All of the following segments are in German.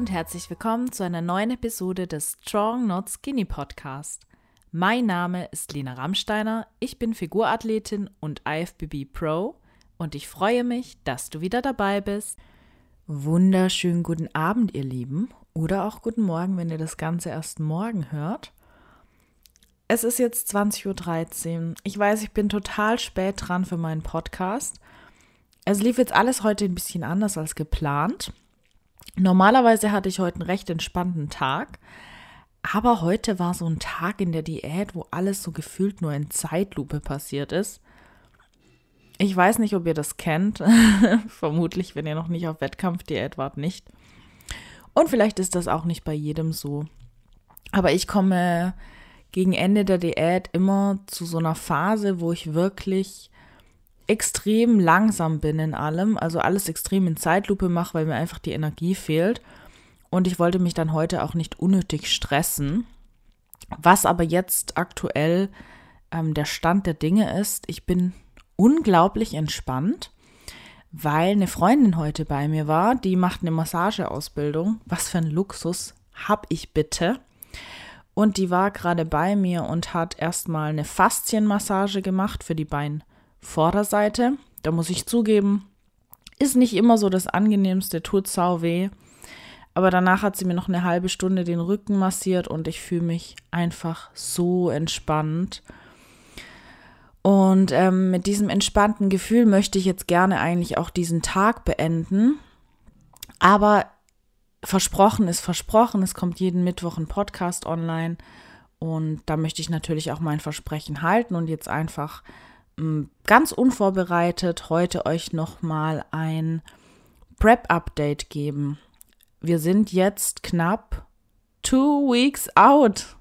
und herzlich willkommen zu einer neuen Episode des Strong Not Skinny Podcast. Mein Name ist Lena Rammsteiner, ich bin Figurathletin und IFBB Pro und ich freue mich, dass du wieder dabei bist. Wunderschönen guten Abend, ihr Lieben, oder auch guten Morgen, wenn ihr das Ganze erst morgen hört. Es ist jetzt 20.13 Uhr. Ich weiß, ich bin total spät dran für meinen Podcast. Es lief jetzt alles heute ein bisschen anders als geplant. Normalerweise hatte ich heute einen recht entspannten Tag, aber heute war so ein Tag in der Diät, wo alles so gefühlt nur in Zeitlupe passiert ist. Ich weiß nicht, ob ihr das kennt. Vermutlich, wenn ihr noch nicht auf Wettkampfdiät wart, nicht. Und vielleicht ist das auch nicht bei jedem so. Aber ich komme gegen Ende der Diät immer zu so einer Phase, wo ich wirklich extrem langsam bin in allem, also alles extrem in Zeitlupe mache, weil mir einfach die Energie fehlt. Und ich wollte mich dann heute auch nicht unnötig stressen. Was aber jetzt aktuell ähm, der Stand der Dinge ist, ich bin unglaublich entspannt, weil eine Freundin heute bei mir war, die macht eine Massageausbildung. Was für ein Luxus hab ich bitte? Und die war gerade bei mir und hat erstmal eine Faszienmassage gemacht für die Beine. Vorderseite. Da muss ich zugeben, ist nicht immer so das angenehmste, tut sau weh. Aber danach hat sie mir noch eine halbe Stunde den Rücken massiert und ich fühle mich einfach so entspannt. Und ähm, mit diesem entspannten Gefühl möchte ich jetzt gerne eigentlich auch diesen Tag beenden. Aber versprochen ist versprochen, es kommt jeden Mittwoch ein Podcast online. Und da möchte ich natürlich auch mein Versprechen halten und jetzt einfach ganz unvorbereitet heute euch nochmal ein Prep-Update geben. Wir sind jetzt knapp two weeks out.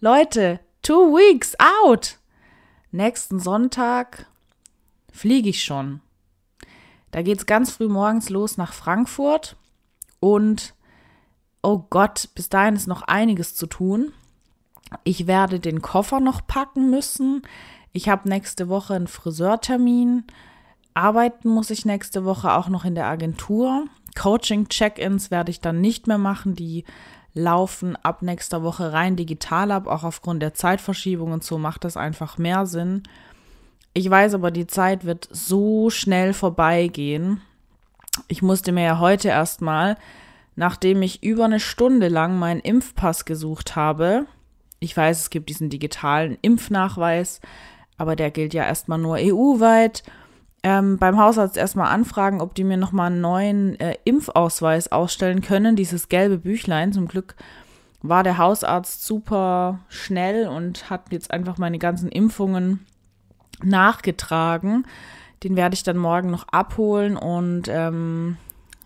Leute, two weeks out. Nächsten Sonntag fliege ich schon. Da geht es ganz früh morgens los nach Frankfurt und oh Gott, bis dahin ist noch einiges zu tun. Ich werde den Koffer noch packen müssen. Ich habe nächste Woche einen Friseurtermin. Arbeiten muss ich nächste Woche auch noch in der Agentur. Coaching-Check-ins werde ich dann nicht mehr machen. Die laufen ab nächster Woche rein digital ab. Auch aufgrund der Zeitverschiebung und so macht das einfach mehr Sinn. Ich weiß aber, die Zeit wird so schnell vorbeigehen. Ich musste mir ja heute erstmal, nachdem ich über eine Stunde lang meinen Impfpass gesucht habe, ich weiß, es gibt diesen digitalen Impfnachweis, aber der gilt ja erstmal nur EU-weit. Ähm, beim Hausarzt erstmal anfragen, ob die mir nochmal einen neuen äh, Impfausweis ausstellen können, dieses gelbe Büchlein. Zum Glück war der Hausarzt super schnell und hat jetzt einfach meine ganzen Impfungen nachgetragen. Den werde ich dann morgen noch abholen und ähm,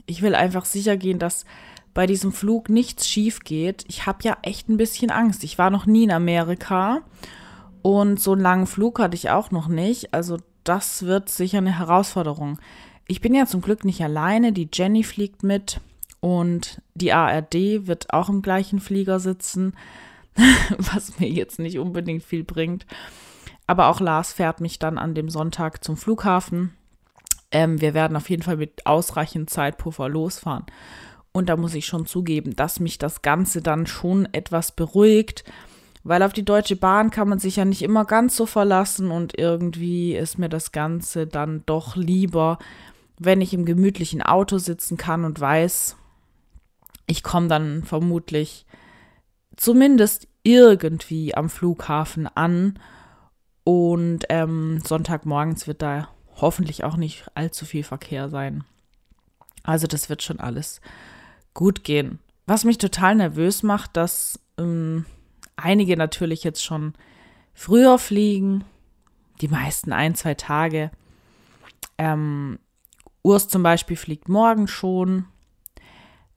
ich will einfach sicher gehen, dass bei diesem Flug nichts schief geht. Ich habe ja echt ein bisschen Angst. Ich war noch nie in Amerika und so einen langen Flug hatte ich auch noch nicht. Also das wird sicher eine Herausforderung. Ich bin ja zum Glück nicht alleine. Die Jenny fliegt mit und die ARD wird auch im gleichen Flieger sitzen, was mir jetzt nicht unbedingt viel bringt. Aber auch Lars fährt mich dann an dem Sonntag zum Flughafen. Ähm, wir werden auf jeden Fall mit ausreichend Zeitpuffer losfahren. Und da muss ich schon zugeben, dass mich das Ganze dann schon etwas beruhigt weil auf die Deutsche Bahn kann man sich ja nicht immer ganz so verlassen und irgendwie ist mir das Ganze dann doch lieber, wenn ich im gemütlichen Auto sitzen kann und weiß, ich komme dann vermutlich zumindest irgendwie am Flughafen an und ähm, Sonntagmorgens wird da hoffentlich auch nicht allzu viel Verkehr sein. Also das wird schon alles gut gehen. Was mich total nervös macht, dass ähm, einige natürlich jetzt schon früher fliegen, die meisten ein, zwei Tage. Ähm, Urs zum Beispiel fliegt morgen schon,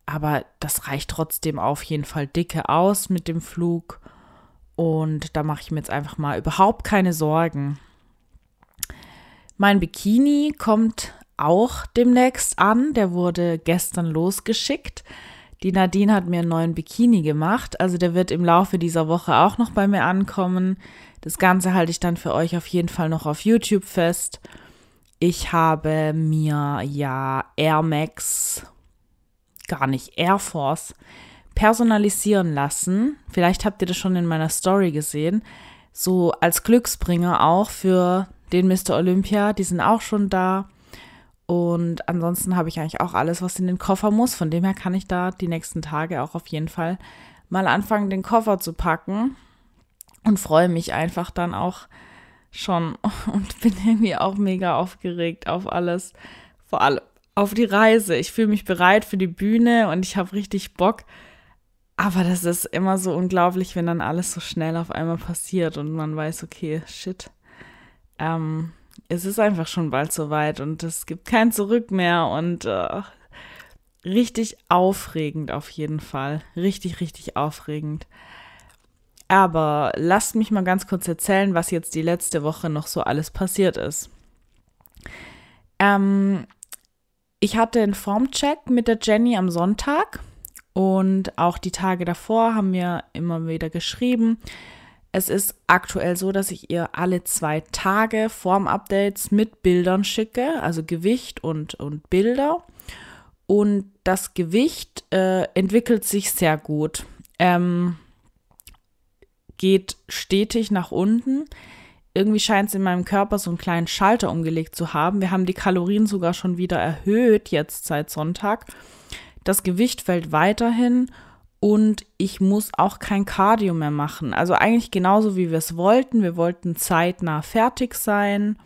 aber das reicht trotzdem auf jeden Fall dicke aus mit dem Flug und da mache ich mir jetzt einfach mal überhaupt keine Sorgen. Mein Bikini kommt auch demnächst an, der wurde gestern losgeschickt. Die Nadine hat mir einen neuen Bikini gemacht. Also der wird im Laufe dieser Woche auch noch bei mir ankommen. Das Ganze halte ich dann für euch auf jeden Fall noch auf YouTube fest. Ich habe mir ja Air Max gar nicht, Air Force, personalisieren lassen. Vielleicht habt ihr das schon in meiner Story gesehen. So als Glücksbringer auch für den Mr. Olympia. Die sind auch schon da. Und ansonsten habe ich eigentlich auch alles, was in den Koffer muss. Von dem her kann ich da die nächsten Tage auch auf jeden Fall mal anfangen, den Koffer zu packen. Und freue mich einfach dann auch schon und bin irgendwie auch mega aufgeregt auf alles. Vor allem auf die Reise. Ich fühle mich bereit für die Bühne und ich habe richtig Bock. Aber das ist immer so unglaublich, wenn dann alles so schnell auf einmal passiert und man weiß, okay, shit. Ähm, es ist einfach schon bald soweit und es gibt kein Zurück mehr und äh, richtig aufregend auf jeden Fall. Richtig, richtig aufregend. Aber lasst mich mal ganz kurz erzählen, was jetzt die letzte Woche noch so alles passiert ist. Ähm, ich hatte einen Formcheck mit der Jenny am Sonntag und auch die Tage davor haben wir immer wieder geschrieben. Es ist aktuell so, dass ich ihr alle zwei Tage Formupdates mit Bildern schicke, also Gewicht und, und Bilder. Und das Gewicht äh, entwickelt sich sehr gut. Ähm, geht stetig nach unten. Irgendwie scheint es in meinem Körper so einen kleinen Schalter umgelegt zu haben. Wir haben die Kalorien sogar schon wieder erhöht, jetzt seit Sonntag. Das Gewicht fällt weiterhin und ich muss auch kein Cardio mehr machen. Also eigentlich genauso wie wir es wollten. Wir wollten zeitnah fertig sein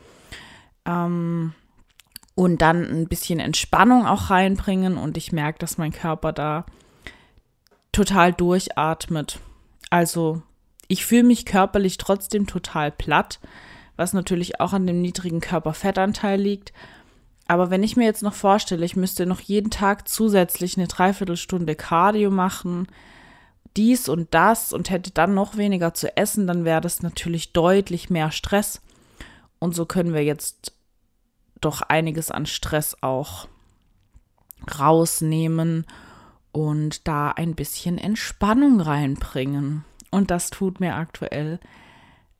ähm, und dann ein bisschen Entspannung auch reinbringen. Und ich merke, dass mein Körper da total durchatmet. Also ich fühle mich körperlich trotzdem total platt, was natürlich auch an dem niedrigen Körperfettanteil liegt. Aber wenn ich mir jetzt noch vorstelle, ich müsste noch jeden Tag zusätzlich eine Dreiviertelstunde Cardio machen, dies und das und hätte dann noch weniger zu essen, dann wäre das natürlich deutlich mehr Stress. Und so können wir jetzt doch einiges an Stress auch rausnehmen und da ein bisschen Entspannung reinbringen. Und das tut mir aktuell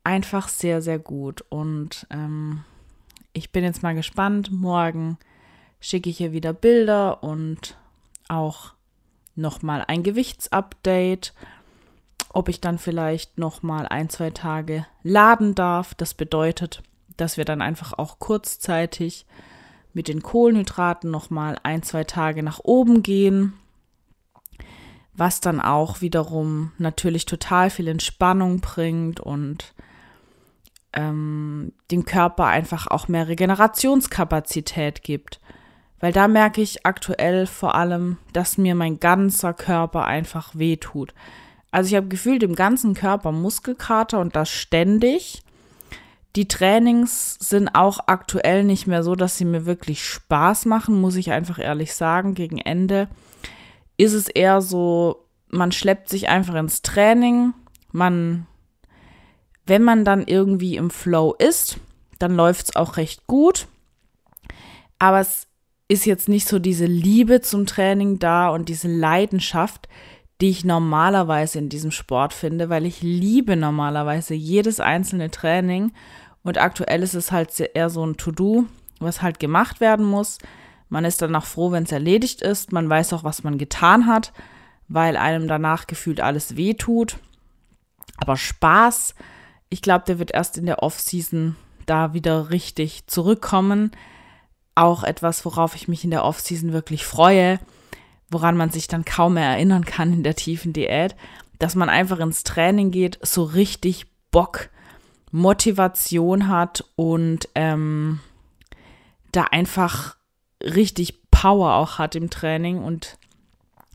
einfach sehr, sehr gut. Und ähm, ich bin jetzt mal gespannt. Morgen schicke ich ihr wieder Bilder und auch nochmal ein Gewichtsupdate. Ob ich dann vielleicht nochmal ein, zwei Tage laden darf. Das bedeutet, dass wir dann einfach auch kurzzeitig mit den Kohlenhydraten nochmal ein, zwei Tage nach oben gehen was dann auch wiederum natürlich total viel Entspannung bringt und ähm, dem Körper einfach auch mehr Regenerationskapazität gibt. Weil da merke ich aktuell vor allem, dass mir mein ganzer Körper einfach wehtut. Also ich habe gefühlt im ganzen Körper Muskelkater und das ständig. Die Trainings sind auch aktuell nicht mehr so, dass sie mir wirklich Spaß machen, muss ich einfach ehrlich sagen. Gegen Ende ist es eher so, man schleppt sich einfach ins Training, man, wenn man dann irgendwie im Flow ist, dann läuft es auch recht gut. Aber es ist jetzt nicht so diese Liebe zum Training da und diese Leidenschaft, die ich normalerweise in diesem Sport finde, weil ich liebe normalerweise jedes einzelne Training und aktuell ist es halt eher so ein To-Do, was halt gemacht werden muss. Man ist dann auch froh, wenn es erledigt ist. Man weiß auch, was man getan hat, weil einem danach gefühlt alles weh tut. Aber Spaß, ich glaube, der wird erst in der Off-Season da wieder richtig zurückkommen. Auch etwas, worauf ich mich in der Off-Season wirklich freue, woran man sich dann kaum mehr erinnern kann in der tiefen Diät, dass man einfach ins Training geht, so richtig Bock, Motivation hat und ähm, da einfach richtig Power auch hat im Training und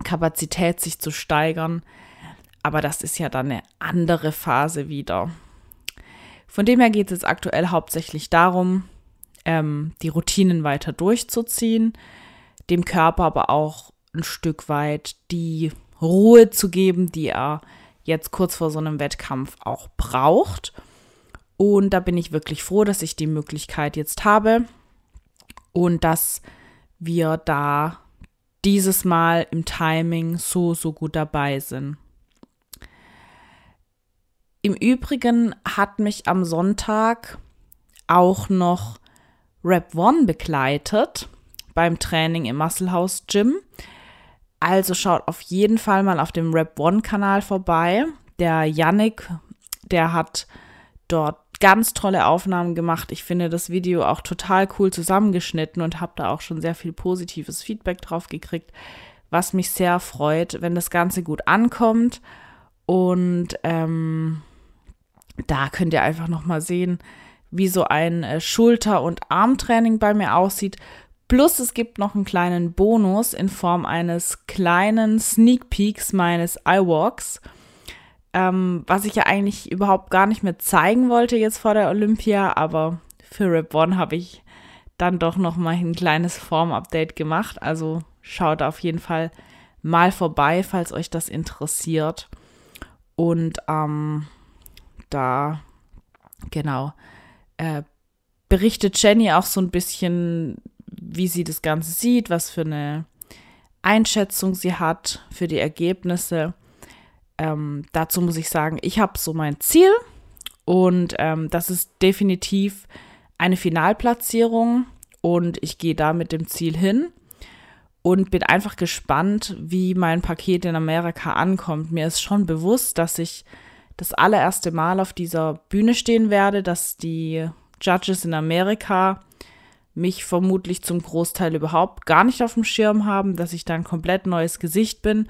Kapazität sich zu steigern. Aber das ist ja dann eine andere Phase wieder. Von dem her geht es jetzt aktuell hauptsächlich darum, ähm, die Routinen weiter durchzuziehen, dem Körper aber auch ein Stück weit die Ruhe zu geben, die er jetzt kurz vor so einem Wettkampf auch braucht. Und da bin ich wirklich froh, dass ich die Möglichkeit jetzt habe und dass wir da dieses Mal im Timing so, so gut dabei sind. Im Übrigen hat mich am Sonntag auch noch Rap One begleitet beim Training im Muscle House Gym. Also schaut auf jeden Fall mal auf dem Rap One Kanal vorbei. Der Yannick, der hat dort ganz tolle Aufnahmen gemacht. Ich finde das Video auch total cool zusammengeschnitten und habe da auch schon sehr viel positives Feedback drauf gekriegt, was mich sehr freut, wenn das Ganze gut ankommt. Und ähm, da könnt ihr einfach noch mal sehen, wie so ein äh, Schulter- und Armtraining bei mir aussieht. Plus es gibt noch einen kleinen Bonus in Form eines kleinen Sneak Peeks meines iWalks, ähm, was ich ja eigentlich überhaupt gar nicht mehr zeigen wollte jetzt vor der Olympia, aber für Rap One habe ich dann doch noch mal ein kleines Form-Update gemacht. Also schaut auf jeden Fall mal vorbei, falls euch das interessiert. Und ähm, da, genau, äh, berichtet Jenny auch so ein bisschen, wie sie das Ganze sieht, was für eine Einschätzung sie hat für die Ergebnisse. Ähm, dazu muss ich sagen, ich habe so mein Ziel und ähm, das ist definitiv eine Finalplatzierung und ich gehe da mit dem Ziel hin und bin einfach gespannt, wie mein Paket in Amerika ankommt. Mir ist schon bewusst, dass ich das allererste Mal auf dieser Bühne stehen werde, dass die Judges in Amerika mich vermutlich zum Großteil überhaupt gar nicht auf dem Schirm haben, dass ich da ein komplett neues Gesicht bin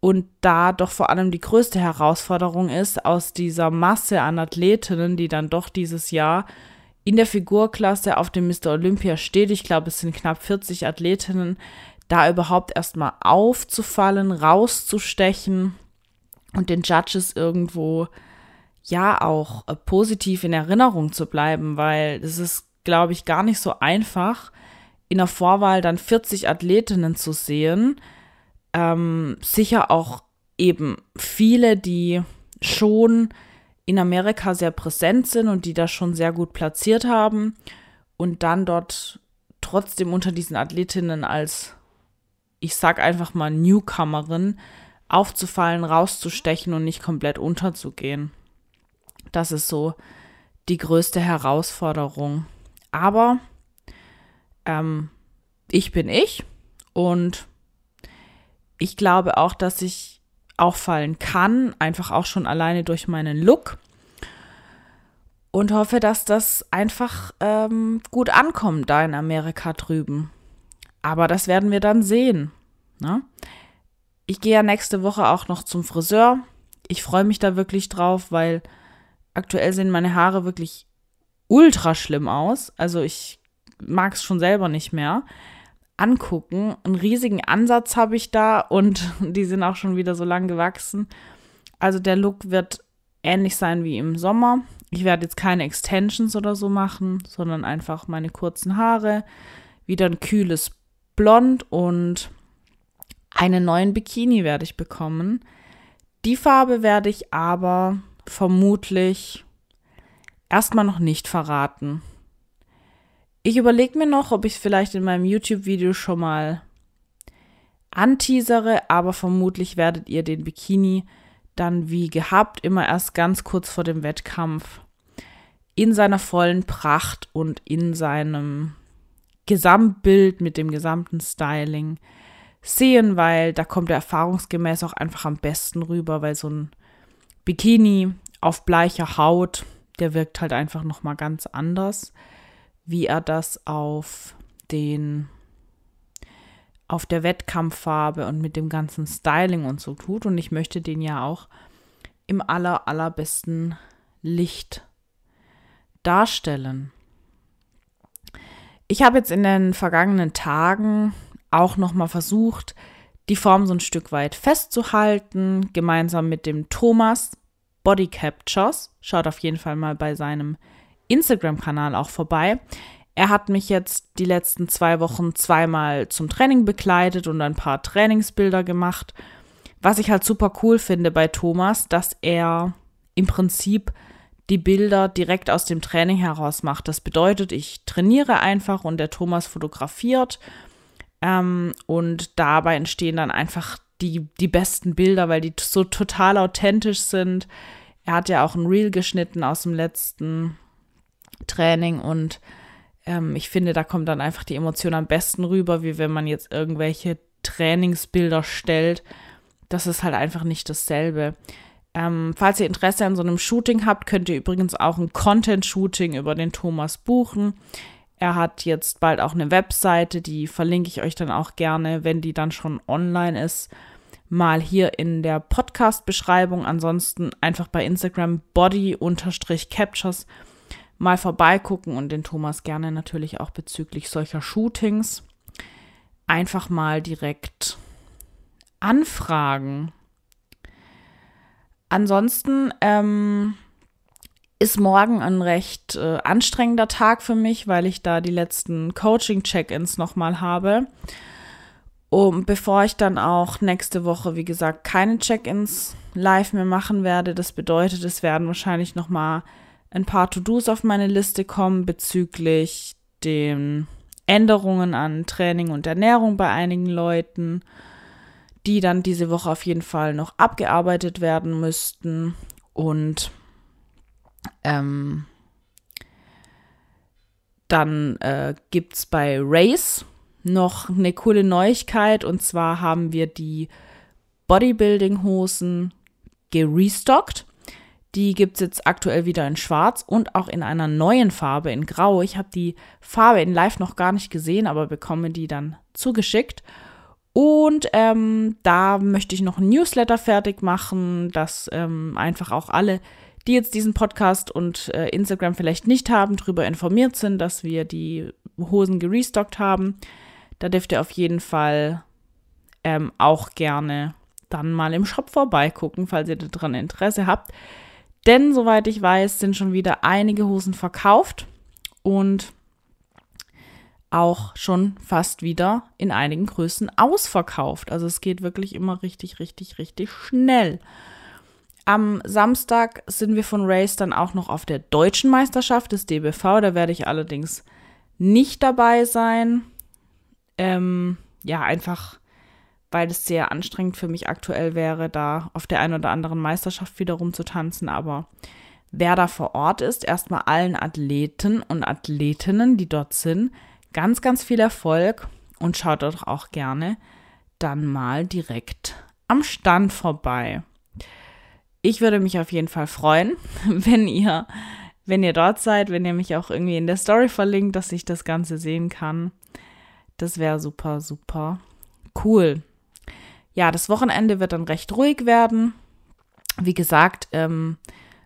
und da doch vor allem die größte Herausforderung ist, aus dieser Masse an Athletinnen, die dann doch dieses Jahr in der Figurklasse auf dem Mr. Olympia steht, ich glaube, es sind knapp 40 Athletinnen, da überhaupt erstmal aufzufallen, rauszustechen und den Judges irgendwo ja auch äh, positiv in Erinnerung zu bleiben, weil es ist, glaube ich, gar nicht so einfach, in der Vorwahl dann 40 Athletinnen zu sehen. Ähm, sicher auch eben viele, die schon in Amerika sehr präsent sind und die das schon sehr gut platziert haben und dann dort trotzdem unter diesen Athletinnen als, ich sag einfach mal, Newcomerin aufzufallen, rauszustechen und nicht komplett unterzugehen. Das ist so die größte Herausforderung. Aber ähm, ich bin ich und ich glaube auch, dass ich auffallen kann, einfach auch schon alleine durch meinen Look. Und hoffe, dass das einfach ähm, gut ankommt da in Amerika drüben. Aber das werden wir dann sehen. Ne? Ich gehe ja nächste Woche auch noch zum Friseur. Ich freue mich da wirklich drauf, weil aktuell sehen meine Haare wirklich ultra schlimm aus. Also ich mag es schon selber nicht mehr angucken. Einen riesigen Ansatz habe ich da und die sind auch schon wieder so lang gewachsen. Also der Look wird ähnlich sein wie im Sommer. Ich werde jetzt keine Extensions oder so machen, sondern einfach meine kurzen Haare, wieder ein kühles Blond und einen neuen Bikini werde ich bekommen. Die Farbe werde ich aber vermutlich erstmal noch nicht verraten. Ich überlege mir noch, ob ich es vielleicht in meinem YouTube-Video schon mal anteasere, aber vermutlich werdet ihr den Bikini dann wie gehabt immer erst ganz kurz vor dem Wettkampf in seiner vollen Pracht und in seinem Gesamtbild mit dem gesamten Styling sehen, weil da kommt er erfahrungsgemäß auch einfach am besten rüber, weil so ein Bikini auf bleicher Haut, der wirkt halt einfach noch mal ganz anders, wie er das auf den auf der Wettkampffarbe und mit dem ganzen Styling und so tut und ich möchte den ja auch im aller allerbesten Licht darstellen. Ich habe jetzt in den vergangenen Tagen auch noch mal versucht, die Form so ein Stück weit festzuhalten, gemeinsam mit dem Thomas Body Captures. Schaut auf jeden Fall mal bei seinem Instagram-Kanal auch vorbei. Er hat mich jetzt die letzten zwei Wochen zweimal zum Training begleitet und ein paar Trainingsbilder gemacht. Was ich halt super cool finde bei Thomas, dass er im Prinzip die Bilder direkt aus dem Training heraus macht. Das bedeutet, ich trainiere einfach und der Thomas fotografiert ähm, und dabei entstehen dann einfach die, die besten Bilder, weil die so total authentisch sind. Er hat ja auch ein Reel geschnitten aus dem letzten Training und ähm, ich finde, da kommt dann einfach die Emotion am besten rüber, wie wenn man jetzt irgendwelche Trainingsbilder stellt. Das ist halt einfach nicht dasselbe. Ähm, falls ihr Interesse an so einem Shooting habt, könnt ihr übrigens auch ein Content-Shooting über den Thomas buchen. Er hat jetzt bald auch eine Webseite, die verlinke ich euch dann auch gerne, wenn die dann schon online ist, mal hier in der Podcast-Beschreibung. Ansonsten einfach bei Instagram body-captures mal vorbeigucken und den Thomas gerne natürlich auch bezüglich solcher Shootings einfach mal direkt anfragen. Ansonsten ähm, ist morgen ein recht äh, anstrengender Tag für mich, weil ich da die letzten Coaching-Check-ins nochmal habe. Um, bevor ich dann auch nächste Woche, wie gesagt, keine Check-ins live mehr machen werde. Das bedeutet, es werden wahrscheinlich nochmal ein paar To-Dos auf meine Liste kommen bezüglich den Änderungen an Training und Ernährung bei einigen Leuten, die dann diese Woche auf jeden Fall noch abgearbeitet werden müssten. Und ähm, dann äh, gibt es bei Race noch eine coole Neuigkeit und zwar haben wir die Bodybuilding-Hosen gerestockt. Die gibt es jetzt aktuell wieder in Schwarz und auch in einer neuen Farbe, in Grau. Ich habe die Farbe in Live noch gar nicht gesehen, aber bekomme die dann zugeschickt. Und ähm, da möchte ich noch ein Newsletter fertig machen, dass ähm, einfach auch alle die jetzt diesen Podcast und äh, Instagram vielleicht nicht haben, darüber informiert sind, dass wir die Hosen gerestockt haben. Da dürft ihr auf jeden Fall ähm, auch gerne dann mal im Shop vorbeigucken, falls ihr daran Interesse habt. Denn soweit ich weiß, sind schon wieder einige Hosen verkauft und auch schon fast wieder in einigen Größen ausverkauft. Also es geht wirklich immer richtig, richtig, richtig schnell. Am Samstag sind wir von Race dann auch noch auf der deutschen Meisterschaft des DBV. Da werde ich allerdings nicht dabei sein. Ähm, ja, einfach weil es sehr anstrengend für mich aktuell wäre, da auf der einen oder anderen Meisterschaft wieder rumzutanzen. Aber wer da vor Ort ist, erstmal allen Athleten und Athletinnen, die dort sind, ganz, ganz viel Erfolg und schaut doch auch gerne dann mal direkt am Stand vorbei ich würde mich auf jeden Fall freuen, wenn ihr, wenn ihr dort seid, wenn ihr mich auch irgendwie in der Story verlinkt, dass ich das Ganze sehen kann. Das wäre super, super cool. Ja, das Wochenende wird dann recht ruhig werden. Wie gesagt, ähm,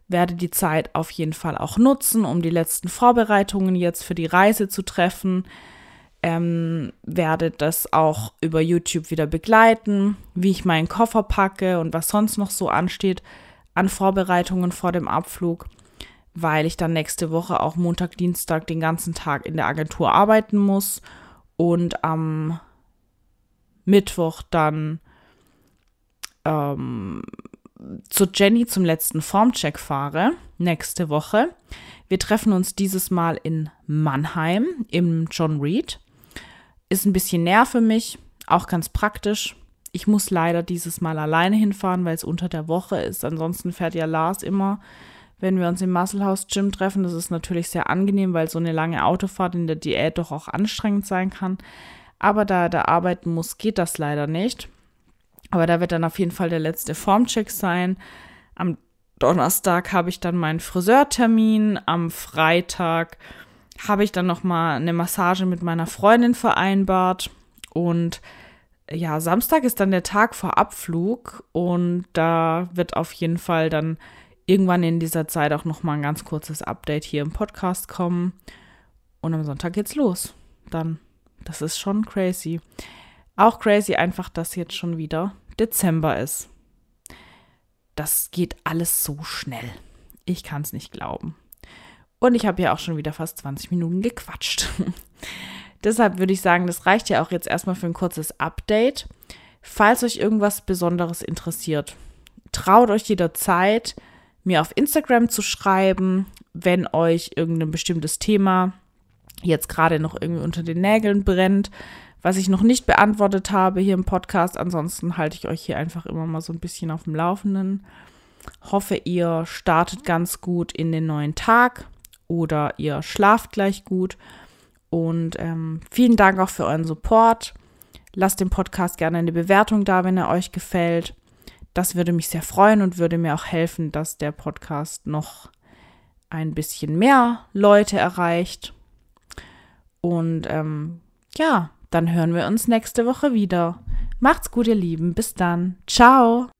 werde die Zeit auf jeden Fall auch nutzen, um die letzten Vorbereitungen jetzt für die Reise zu treffen. Ähm, werde das auch über YouTube wieder begleiten, wie ich meinen Koffer packe und was sonst noch so ansteht an Vorbereitungen vor dem Abflug, weil ich dann nächste Woche auch Montag, Dienstag den ganzen Tag in der Agentur arbeiten muss und am Mittwoch dann ähm, zu Jenny zum letzten Formcheck fahre, nächste Woche. Wir treffen uns dieses Mal in Mannheim im John Reed. Ist ein bisschen näher für mich, auch ganz praktisch. Ich muss leider dieses Mal alleine hinfahren, weil es unter der Woche ist. Ansonsten fährt ja Lars immer, wenn wir uns im Muscle House Gym treffen. Das ist natürlich sehr angenehm, weil so eine lange Autofahrt in der Diät doch auch anstrengend sein kann. Aber da er da arbeiten muss, geht das leider nicht. Aber da wird dann auf jeden Fall der letzte Formcheck sein. Am Donnerstag habe ich dann meinen Friseurtermin. Am Freitag habe ich dann noch mal eine Massage mit meiner Freundin vereinbart und ja, Samstag ist dann der Tag vor Abflug und da wird auf jeden Fall dann irgendwann in dieser Zeit auch noch mal ein ganz kurzes Update hier im Podcast kommen und am Sonntag geht's los. Dann, das ist schon crazy. Auch crazy einfach, dass jetzt schon wieder Dezember ist. Das geht alles so schnell. Ich kann es nicht glauben. Und ich habe ja auch schon wieder fast 20 Minuten gequatscht. Deshalb würde ich sagen, das reicht ja auch jetzt erstmal für ein kurzes Update. Falls euch irgendwas Besonderes interessiert, traut euch jederzeit, mir auf Instagram zu schreiben, wenn euch irgendein bestimmtes Thema jetzt gerade noch irgendwie unter den Nägeln brennt, was ich noch nicht beantwortet habe hier im Podcast. Ansonsten halte ich euch hier einfach immer mal so ein bisschen auf dem Laufenden. Hoffe, ihr startet ganz gut in den neuen Tag oder ihr schlaft gleich gut und ähm, vielen Dank auch für euren Support. Lasst dem Podcast gerne eine Bewertung da, wenn er euch gefällt. Das würde mich sehr freuen und würde mir auch helfen, dass der Podcast noch ein bisschen mehr Leute erreicht. Und ähm, ja, dann hören wir uns nächste Woche wieder. Macht's gut, ihr Lieben. Bis dann. Ciao.